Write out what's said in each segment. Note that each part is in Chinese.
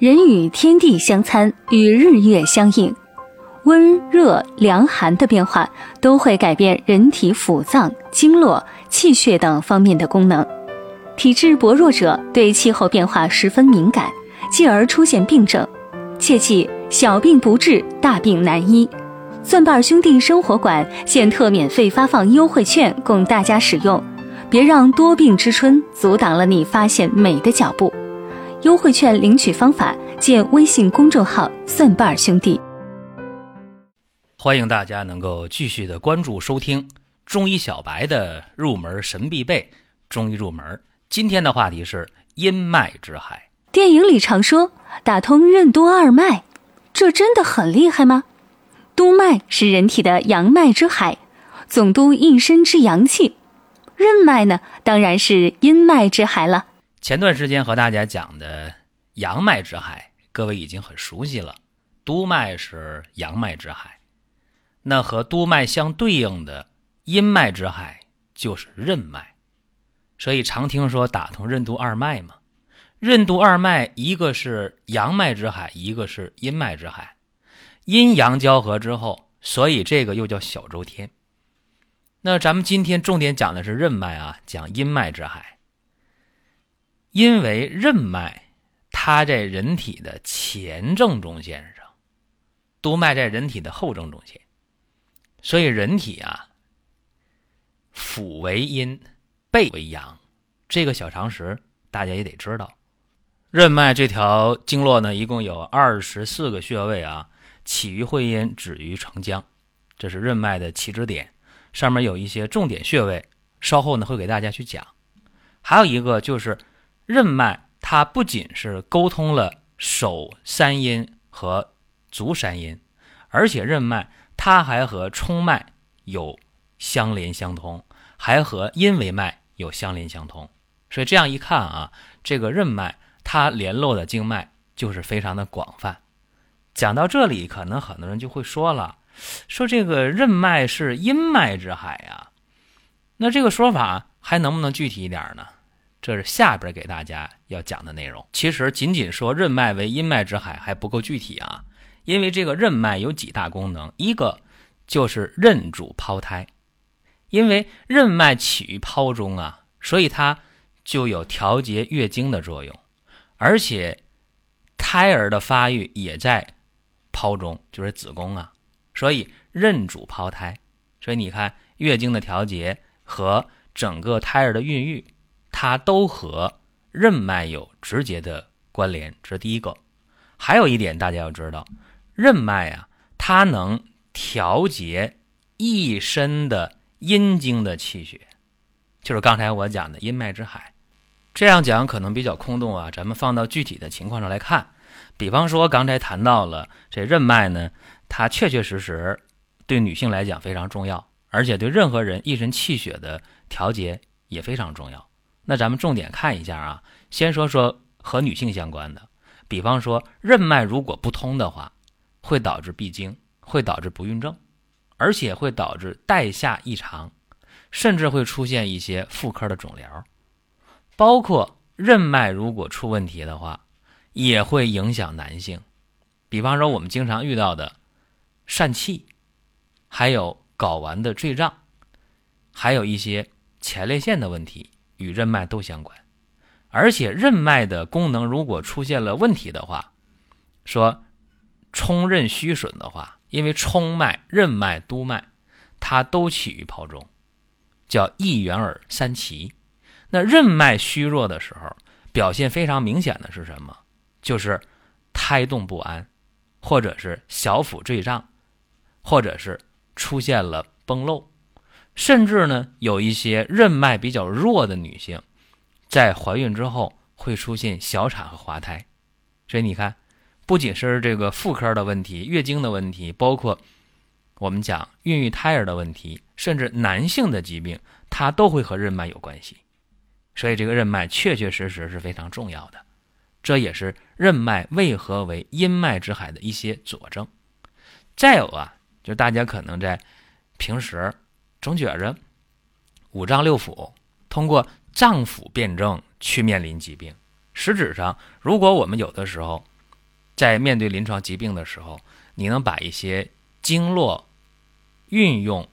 人与天地相参，与日月相应，温热凉寒的变化都会改变人体腑脏、经络、气血等方面的功能。体质薄弱者对气候变化十分敏感，继而出现病症。切记小病不治，大病难医。蒜瓣兄弟生活馆现特免费发放优惠券供大家使用，别让多病之春阻挡了你发现美的脚步。优惠券领取方法见微信公众号“蒜瓣兄弟”。欢迎大家能够继续的关注收听中医小白的入门神必备中医入门。今天的话题是阴脉之海。电影里常说打通任督二脉，这真的很厉害吗？督脉是人体的阳脉之海，总督一身之阳气。任脉呢，当然是阴脉之海了。前段时间和大家讲的阳脉之海，各位已经很熟悉了。督脉是阳脉之海，那和督脉相对应的阴脉之海就是任脉。所以常听说打通任督二脉嘛。任督二脉，一个是阳脉之海，一个是阴脉之海。阴阳交合之后，所以这个又叫小周天。那咱们今天重点讲的是任脉啊，讲阴脉之海。因为任脉，它在人体的前正中线上，督脉在人体的后正中线，所以人体啊，腹为阴，背为阳，这个小常识大家也得知道。任脉这条经络呢，一共有二十四个穴位啊，起于会阴，止于承浆，这是任脉的起止点。上面有一些重点穴位，稍后呢会给大家去讲。还有一个就是。任脉它不仅是沟通了手三阴和足三阴，而且任脉它还和冲脉有相连相通，还和阴维脉有相连相通。所以这样一看啊，这个任脉它联络的经脉就是非常的广泛。讲到这里，可能很多人就会说了，说这个任脉是阴脉之海呀，那这个说法还能不能具体一点呢？这是下边给大家要讲的内容。其实仅仅说任脉为阴脉之海还不够具体啊，因为这个任脉有几大功能，一个就是任主胞胎，因为任脉起于胞中啊，所以它就有调节月经的作用，而且胎儿的发育也在胞中，就是子宫啊，所以任主胞胎，所以你看月经的调节和整个胎儿的孕育。它都和任脉有直接的关联，这是第一个。还有一点大家要知道，任脉啊，它能调节一身的阴经的气血，就是刚才我讲的阴脉之海。这样讲可能比较空洞啊，咱们放到具体的情况上来看。比方说刚才谈到了这任脉呢，它确确实实对女性来讲非常重要，而且对任何人一身气血的调节也非常重要。那咱们重点看一下啊，先说说和女性相关的，比方说任脉如果不通的话，会导致闭经，会导致不孕症，而且会导致带下异常，甚至会出现一些妇科的肿瘤。包括任脉如果出问题的话，也会影响男性，比方说我们经常遇到的疝气，还有睾丸的坠胀，还有一些前列腺的问题。与任脉都相关，而且任脉的功能如果出现了问题的话，说冲任虚损的话，因为冲脉、任脉、督脉，它都起于胞中，叫一元耳三奇。那任脉虚弱的时候，表现非常明显的是什么？就是胎动不安，或者是小腹坠胀，或者是出现了崩漏。甚至呢，有一些任脉比较弱的女性，在怀孕之后会出现小产和滑胎，所以你看，不仅是这个妇科的问题、月经的问题，包括我们讲孕育胎儿的问题，甚至男性的疾病，它都会和任脉有关系。所以这个任脉确确实实是非常重要的，这也是任脉为何为阴脉之海的一些佐证。再有啊，就大家可能在平时。总觉着五脏六腑通过脏腑辩证去面临疾病。实质上，如果我们有的时候在面对临床疾病的时候，你能把一些经络运用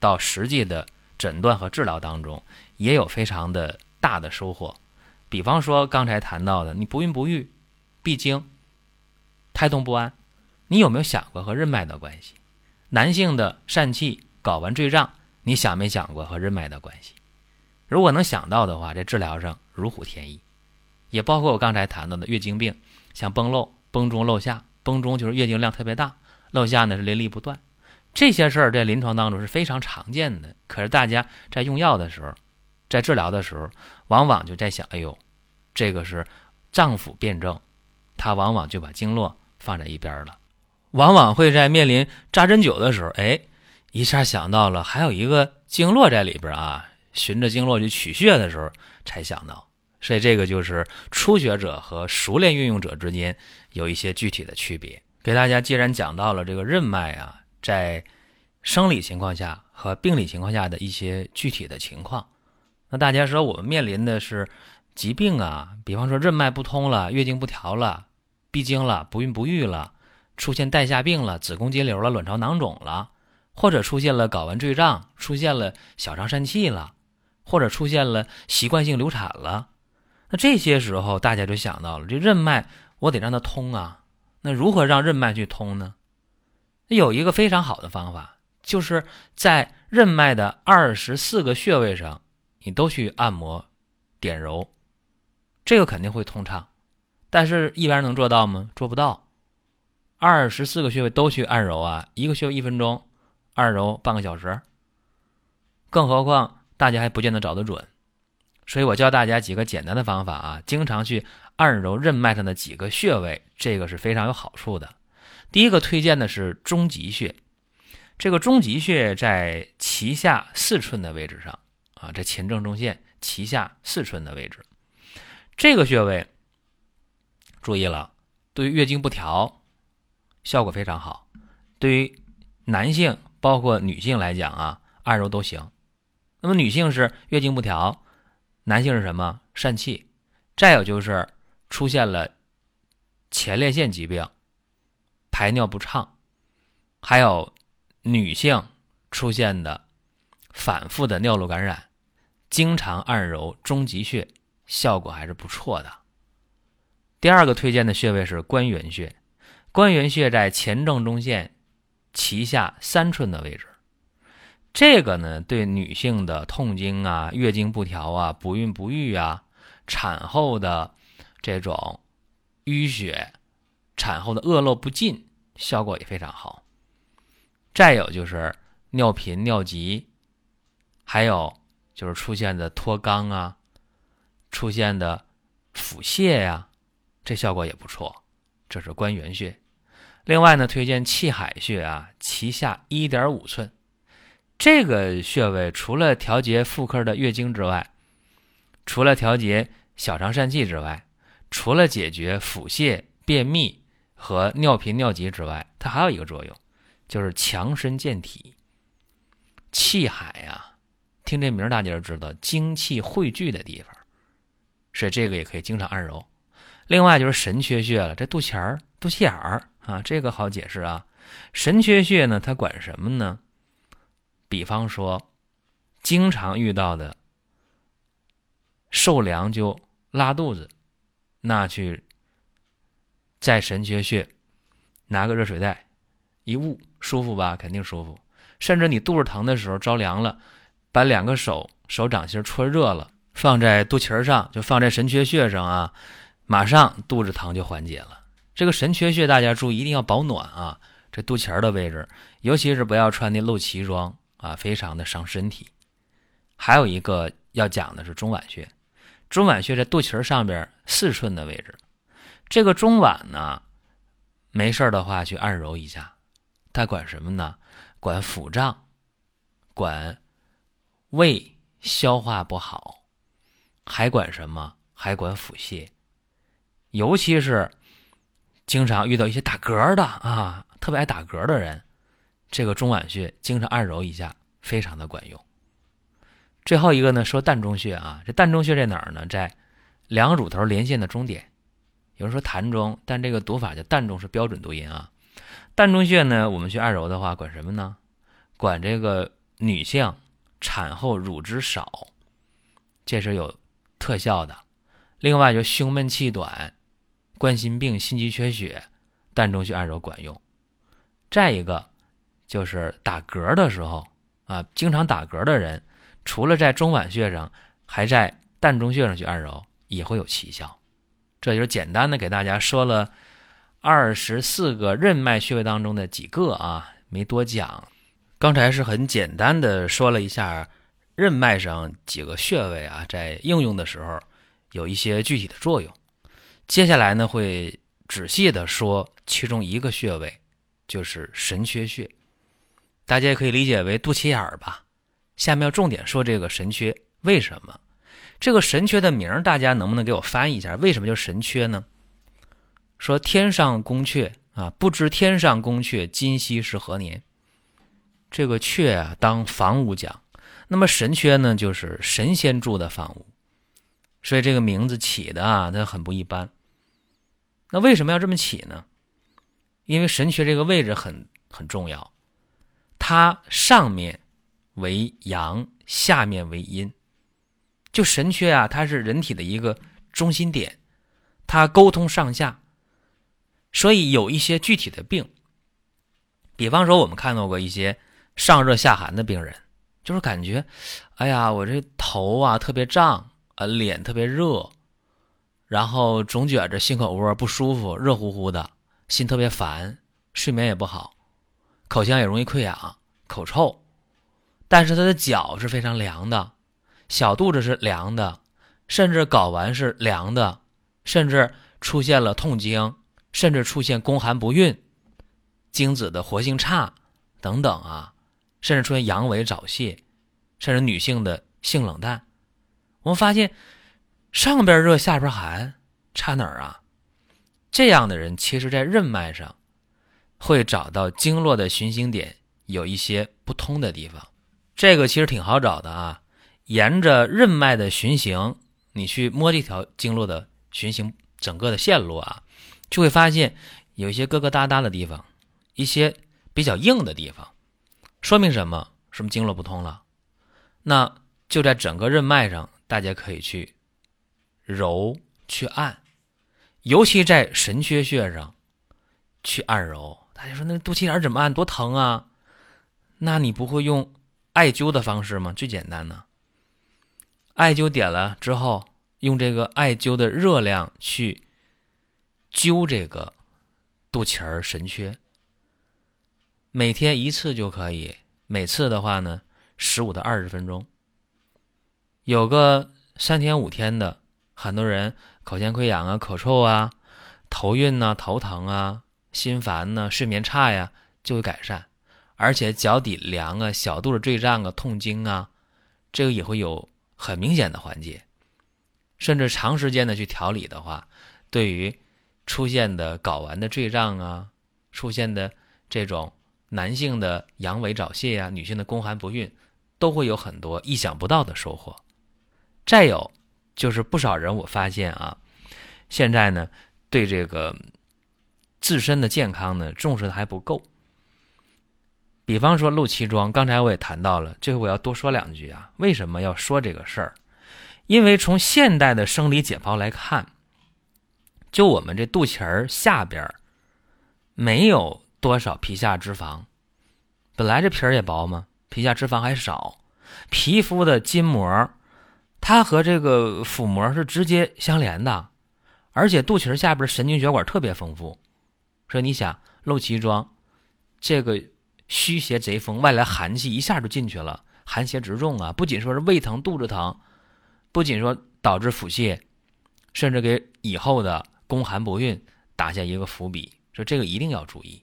到实际的诊断和治疗当中，也有非常的大的收获。比方说刚才谈到的，你不孕不育、闭经、胎动不安，你有没有想过和任脉的关系？男性的疝气、睾丸坠胀，你想没想过和任脉的关系？如果能想到的话，在治疗上如虎添翼。也包括我刚才谈到的月经病，像崩漏、崩中漏下，崩中就是月经量特别大，漏下呢是淋漓不断。这些事儿在临床当中是非常常见的。可是大家在用药的时候，在治疗的时候，往往就在想：哎呦，这个是脏腑辩证，他往往就把经络放在一边了。往往会在面临扎针灸的时候，哎，一下想到了还有一个经络在里边啊，循着经络去取穴的时候才想到。所以这个就是初学者和熟练运用者之间有一些具体的区别。给大家既然讲到了这个任脉啊，在生理情况下和病理情况下的一些具体的情况，那大家说我们面临的是疾病啊，比方说任脉不通了，月经不调了，闭经了，不孕不育了，出现带下病了，子宫肌瘤了，卵巢囊肿了，或者出现了睾丸坠胀，出现了小肠疝气了，或者出现了习惯性流产了。那这些时候，大家就想到了，这任脉我得让它通啊。那如何让任脉去通呢？有一个非常好的方法，就是在任脉的二十四个穴位上，你都去按摩、点揉，这个肯定会通畅。但是，一般人能做到吗？做不到。二十四个穴位都去按揉啊，一个穴位一分钟，按揉半个小时。更何况，大家还不见得找得准。所以我教大家几个简单的方法啊，经常去按揉任脉上的几个穴位，这个是非常有好处的。第一个推荐的是中极穴，这个中极穴在脐下四寸的位置上啊，这前正中线脐下四寸的位置，这个穴位注意了，对于月经不调效果非常好，对于男性包括女性来讲啊，按揉都行。那么女性是月经不调。男性是什么疝气，再有就是出现了前列腺疾病、排尿不畅，还有女性出现的反复的尿路感染，经常按揉中极穴，效果还是不错的。第二个推荐的穴位是关元穴，关元穴在前正中线脐下三寸的位置。这个呢，对女性的痛经啊、月经不调啊、不孕不育啊、产后的这种淤血、产后的恶露不尽，效果也非常好。再有就是尿频、尿急，还有就是出现的脱肛啊、出现的腹泻呀，这效果也不错。这是关元穴。另外呢，推荐气海穴啊，脐下一点五寸。这个穴位除了调节妇科的月经之外，除了调节小肠疝气之外，除了解决腹泻、便秘和尿频尿急之外，它还有一个作用，就是强身健体。气海呀，听这名大家就知道精气汇聚的地方，所以这个也可以经常按揉。另外就是神阙穴了，这肚脐儿、肚脐眼儿啊，这个好解释啊。神阙穴呢，它管什么呢？比方说，经常遇到的受凉就拉肚子，那去在神阙穴拿个热水袋一捂，舒服吧？肯定舒服。甚至你肚子疼的时候着凉了，把两个手手掌心搓热了，放在肚脐上，就放在神阙穴上啊，马上肚子疼就缓解了。这个神阙穴大家注意，一定要保暖啊！这肚脐儿的位置，尤其是不要穿那露脐装。啊，非常的伤身体。还有一个要讲的是中脘穴，中脘穴在肚脐儿上边四寸的位置。这个中脘呢，没事的话去按揉一下，它管什么呢？管腹胀，管胃消化不好，还管什么？还管腹泻。尤其是经常遇到一些打嗝的啊，特别爱打嗝的人。这个中脘穴经常按揉一下，非常的管用。最后一个呢，说膻中穴啊，这膻中穴在哪儿呢？在两乳头连线的中点，有人说膻中，但这个读法叫膻中是标准读音啊。膻中穴呢，我们去按揉的话，管什么呢？管这个女性产后乳汁少，这是有特效的。另外就胸闷气短、冠心病、心肌缺血，膻中穴按揉管用。再一个就是打嗝的时候啊，经常打嗝的人，除了在中脘穴上，还在膻中穴上去按揉，也会有奇效。这就是简单的给大家说了二十四个任脉穴位当中的几个啊，没多讲。刚才是很简单的说了一下任脉上几个穴位啊，在应用的时候有一些具体的作用。接下来呢，会仔细的说其中一个穴位，就是神阙穴。大家也可以理解为肚脐眼儿吧。下面要重点说这个神阙，为什么？这个神阙的名儿，大家能不能给我翻译一下？为什么叫神阙呢？说天上宫阙啊，不知天上宫阙今夕是何年？这个阙啊，当房屋讲。那么神阙呢，就是神仙住的房屋，所以这个名字起的啊，它很不一般。那为什么要这么起呢？因为神阙这个位置很很重要，它上面为阳，下面为阴。就神阙啊，它是人体的一个中心点，它沟通上下，所以有一些具体的病，比方说我们看到过一些上热下寒的病人，就是感觉，哎呀，我这头啊特别胀啊，脸特别热，然后总觉着心口窝不舒服，热乎乎的，心特别烦，睡眠也不好，口腔也容易溃疡，口臭，但是他的脚是非常凉的。小肚子是凉的，甚至睾丸是凉的，甚至出现了痛经，甚至出现宫寒不孕、精子的活性差等等啊，甚至出现阳痿早泄，甚至女性的性冷淡。我们发现上边热下边寒，差哪儿啊？这样的人其实在任脉上会找到经络的循行点有一些不通的地方，这个其实挺好找的啊。沿着任脉的循行，你去摸这条经络的循行整个的线路啊，就会发现有一些疙疙瘩瘩的地方，一些比较硬的地方，说明什么？什么经络不通了？那就在整个任脉上，大家可以去揉去按，尤其在神阙穴上去按揉。大家说那肚脐眼怎么按？多疼啊！那你不会用艾灸的方式吗？最简单的。艾灸点了之后，用这个艾灸的热量去灸这个肚脐儿神阙，每天一次就可以。每次的话呢，十五到二十分钟。有个三天五天的，很多人口腔溃疡啊、口臭啊、头晕呐、头疼啊、心烦呐、睡眠差呀，就会改善。而且脚底凉啊、小肚子坠胀啊、痛经啊，这个也会有。很明显的缓解，甚至长时间的去调理的话，对于出现的睾丸的坠胀啊，出现的这种男性的阳痿早泄呀，女性的宫寒不孕，都会有很多意想不到的收获。再有就是不少人我发现啊，现在呢对这个自身的健康呢重视的还不够。比方说露脐装，刚才我也谈到了，最后我要多说两句啊。为什么要说这个事儿？因为从现代的生理解剖来看，就我们这肚脐儿下边没有多少皮下脂肪，本来这皮儿也薄嘛，皮下脂肪还少。皮肤的筋膜，它和这个腹膜是直接相连的，而且肚脐下边神经血管特别丰富，所以你想露脐装，这个。虚邪贼风，外来寒气一下就进去了，寒邪直中啊！不仅说是胃疼、肚子疼，不仅说导致腹泻，甚至给以后的宫寒不孕打下一个伏笔。说这个一定要注意。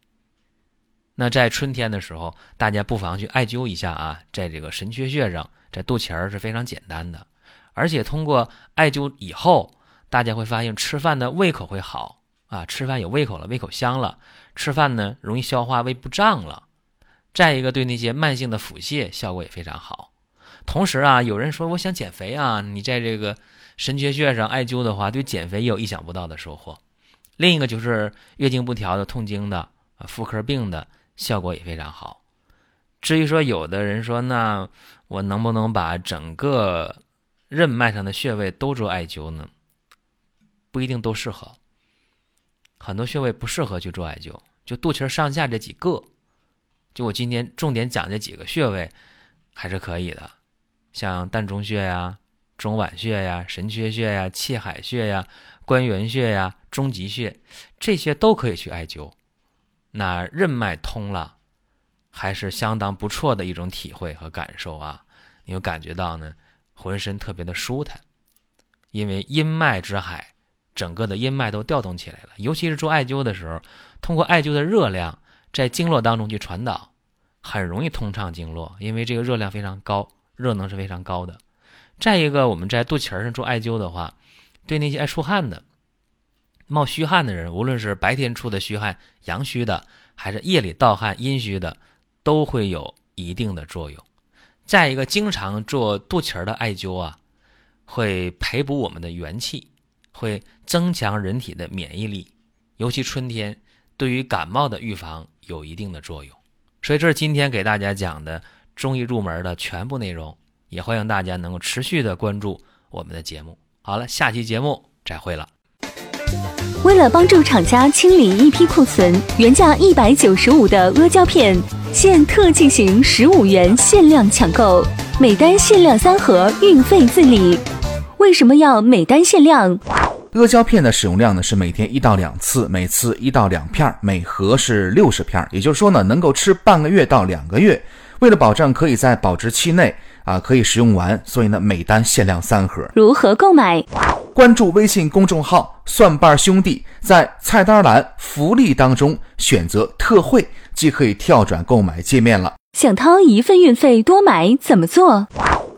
那在春天的时候，大家不妨去艾灸一下啊，在这个神阙穴上，在肚脐儿是非常简单的，而且通过艾灸以后，大家会发现吃饭的胃口会好啊，吃饭有胃口了，胃口香了，吃饭呢容易消化，胃不胀了。再一个，对那些慢性的腹泻效果也非常好。同时啊，有人说我想减肥啊，你在这个神阙穴上艾灸的话，对减肥也有意想不到的收获。另一个就是月经不调的、痛经的、啊妇科病的，效果也非常好。至于说有的人说，那我能不能把整个任脉上的穴位都做艾灸呢？不一定都适合，很多穴位不适合去做艾灸，就肚脐上下这几个，就我今天重点讲这几个穴位还是可以的，像膻中穴呀、中脘穴呀、神阙穴呀、气海穴呀、关元穴呀、中极穴，这些都可以去艾灸。那任脉通了，还是相当不错的一种体会和感受啊！你会感觉到呢，浑身特别的舒坦，因为阴脉之海。整个的阴脉都调动起来了，尤其是做艾灸的时候，通过艾灸的热量在经络当中去传导，很容易通畅经络，因为这个热量非常高，热能是非常高的。再一个，我们在肚脐上做艾灸的话，对那些爱出汗的、冒虚汗的人，无论是白天出的虚汗阳虚的，还是夜里盗汗阴虚的，都会有一定的作用。再一个，经常做肚脐儿的艾灸啊，会培补我们的元气。会增强人体的免疫力，尤其春天，对于感冒的预防有一定的作用。所以这是今天给大家讲的中医入门的全部内容，也欢迎大家能够持续的关注我们的节目。好了，下期节目再会了。为了帮助厂家清理一批库存，原价一百九十五的阿胶片现特进行十五元限量抢购，每单限量三盒，运费自理。为什么要每单限量？阿胶片的使用量呢是每天一到两次，每次一到两片，每盒是六十片，也就是说呢能够吃半个月到两个月。为了保证可以在保质期内啊可以使用完，所以呢每单限量三盒。如何购买？关注微信公众号“蒜瓣兄弟”，在菜单栏福利当中选择特惠，即可以跳转购买界面了。想掏一份运费多买怎么做？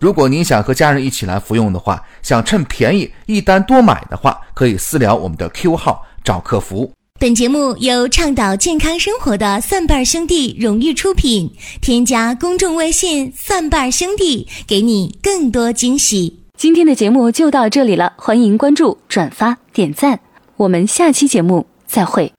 如果您想和家人一起来服用的话，想趁便宜一单多买的话，可以私聊我们的 Q 号找客服。本节目由倡导健康生活的蒜瓣兄弟荣誉出品，添加公众微信“蒜瓣兄弟”，给你更多惊喜。今天的节目就到这里了，欢迎关注、转发、点赞，我们下期节目再会。